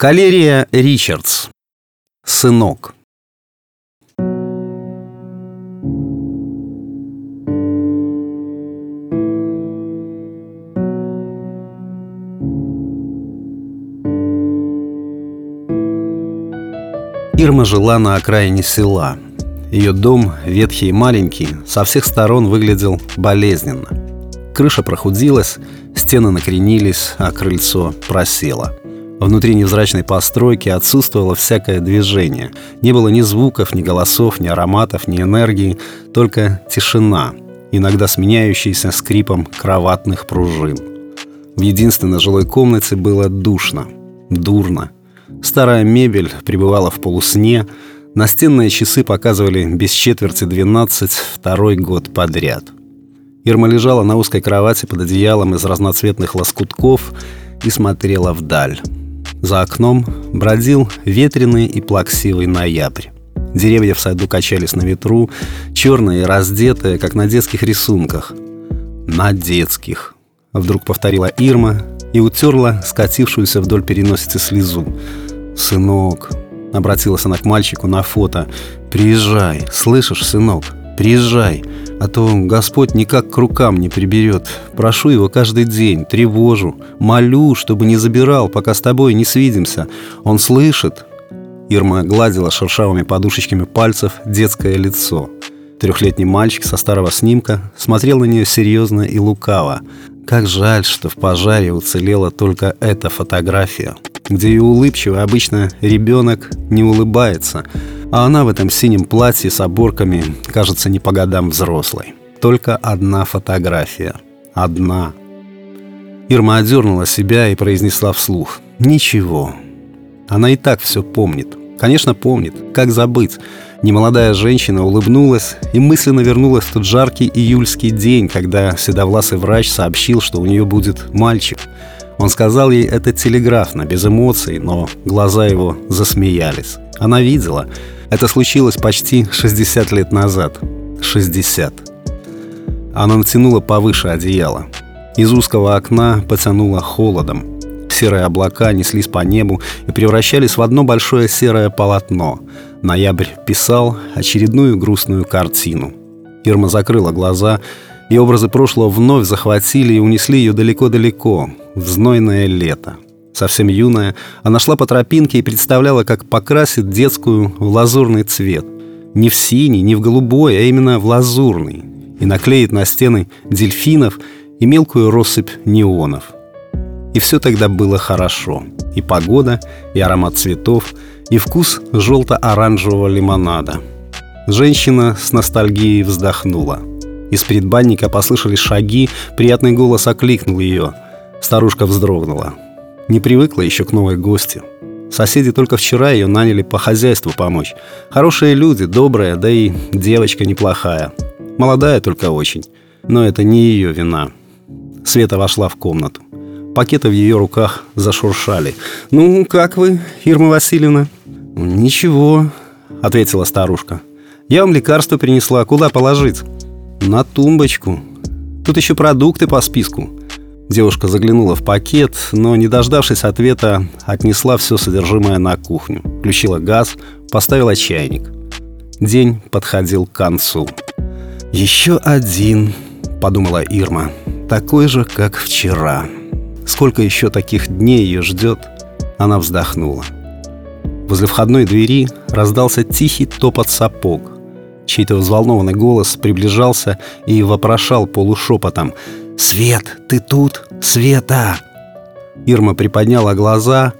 Калерия Ричардс. Сынок. Ирма жила на окраине села. Ее дом, ветхий и маленький, со всех сторон выглядел болезненно. Крыша прохудилась, стены накренились, а крыльцо просело. Внутри невзрачной постройки отсутствовало всякое движение. Не было ни звуков, ни голосов, ни ароматов, ни энергии, только тишина, иногда сменяющаяся скрипом кроватных пружин. В единственной жилой комнате было душно, дурно – Старая мебель пребывала в полусне, настенные часы показывали без четверти 12 второй год подряд. Ирма лежала на узкой кровати под одеялом из разноцветных лоскутков и смотрела вдаль. За окном бродил ветреный и плаксивый ноябрь. Деревья в саду качались на ветру, черные и раздетые, как на детских рисунках. «На детских», — вдруг повторила Ирма и утерла скатившуюся вдоль переносицы слезу. «Сынок», — обратилась она к мальчику на фото, — «приезжай, слышишь, сынок, приезжай, а то Господь никак к рукам не приберет. Прошу его каждый день, тревожу, молю, чтобы не забирал, пока с тобой не свидимся. Он слышит». Ирма гладила шершавыми подушечками пальцев детское лицо. Трехлетний мальчик со старого снимка смотрел на нее серьезно и лукаво. Как жаль, что в пожаре уцелела только эта фотография где и улыбчивый обычно ребенок не улыбается, а она в этом синем платье с оборками кажется не по годам взрослой. Только одна фотография. Одна. Ирма одернула себя и произнесла вслух. «Ничего. Она и так все помнит. Конечно, помнит. Как забыть?» Немолодая женщина улыбнулась и мысленно вернулась в тот жаркий июльский день, когда седовласый врач сообщил, что у нее будет мальчик – он сказал ей это телеграфно, без эмоций, но глаза его засмеялись. Она видела. Это случилось почти 60 лет назад. 60. Она натянула повыше одеяло. Из узкого окна потянуло холодом. Серые облака неслись по небу и превращались в одно большое серое полотно. Ноябрь писал очередную грустную картину. Ирма закрыла глаза и образы прошлого вновь захватили и унесли ее далеко-далеко, в знойное лето. Совсем юная, она шла по тропинке и представляла, как покрасит детскую в лазурный цвет. Не в синий, не в голубой, а именно в лазурный. И наклеит на стены дельфинов и мелкую россыпь неонов. И все тогда было хорошо. И погода, и аромат цветов, и вкус желто-оранжевого лимонада. Женщина с ностальгией вздохнула – из предбанника послышались шаги, приятный голос окликнул ее. Старушка вздрогнула. Не привыкла еще к новой гости. Соседи только вчера ее наняли по хозяйству помочь. Хорошие люди, добрая, да и девочка неплохая. Молодая только очень. Но это не ее вина. Света вошла в комнату. Пакеты в ее руках зашуршали. «Ну, как вы, Ирма Васильевна?» «Ничего», — ответила старушка. «Я вам лекарство принесла. Куда положить?» На тумбочку. Тут еще продукты по списку. Девушка заглянула в пакет, но, не дождавшись ответа, отнесла все содержимое на кухню. Включила газ, поставила чайник. День подходил к концу. «Еще один», — подумала Ирма, — «такой же, как вчера». Сколько еще таких дней ее ждет? Она вздохнула. Возле входной двери раздался тихий топот сапог. Чей-то взволнованный голос приближался и вопрошал полушепотом «Свет, ты тут? Света!» Ирма приподняла глаза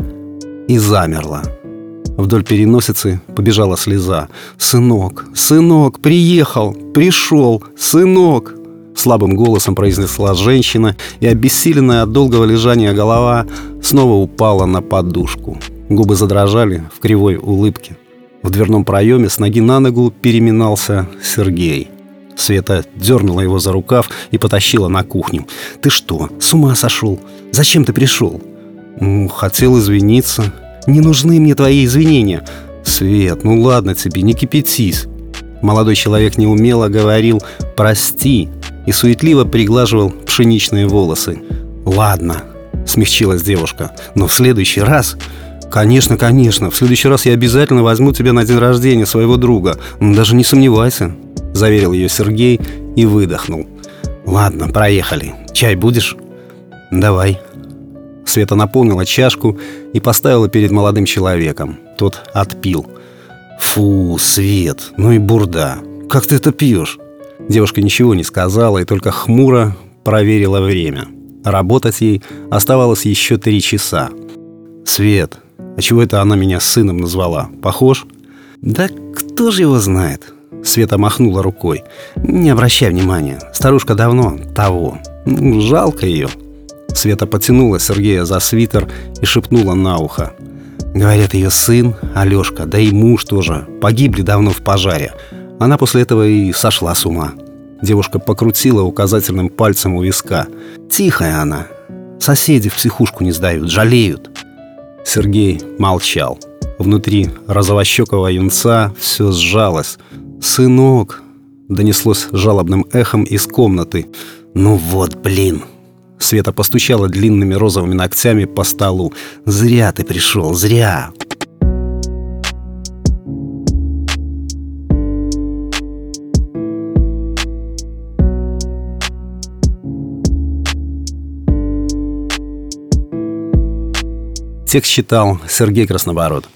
и замерла. Вдоль переносицы побежала слеза. «Сынок, сынок, приехал, пришел, сынок!» Слабым голосом произнесла женщина, и обессиленная от долгого лежания голова снова упала на подушку. Губы задрожали в кривой улыбке. В дверном проеме с ноги на ногу переминался Сергей. Света дернула его за рукав и потащила на кухню. «Ты что, с ума сошел? Зачем ты пришел?» «Ну, хотел извиниться». «Не нужны мне твои извинения». «Свет, ну ладно тебе, не кипятись». Молодой человек неумело говорил «прости» и суетливо приглаживал пшеничные волосы. «Ладно», — смягчилась девушка, — «но в следующий раз «Конечно, конечно. В следующий раз я обязательно возьму тебя на день рождения своего друга. Даже не сомневайся», — заверил ее Сергей и выдохнул. «Ладно, проехали. Чай будешь?» «Давай». Света наполнила чашку и поставила перед молодым человеком. Тот отпил. «Фу, Свет, ну и бурда. Как ты это пьешь?» Девушка ничего не сказала и только хмуро проверила время. Работать ей оставалось еще три часа. «Свет, а чего это она меня сыном назвала? Похож?» «Да кто же его знает?» Света махнула рукой. «Не обращай внимания. Старушка давно того. Ну, жалко ее». Света потянула Сергея за свитер и шепнула на ухо. Говорят, ее сын, Алешка, да и муж тоже, погибли давно в пожаре. Она после этого и сошла с ума. Девушка покрутила указательным пальцем у виска. Тихая она. Соседи в психушку не сдают, жалеют. Сергей молчал. Внутри розовощекого юнца все сжалось. «Сынок!» — донеслось жалобным эхом из комнаты. «Ну вот, блин!» Света постучала длинными розовыми ногтями по столу. «Зря ты пришел, зря!» Текст читал Сергей Краснобород.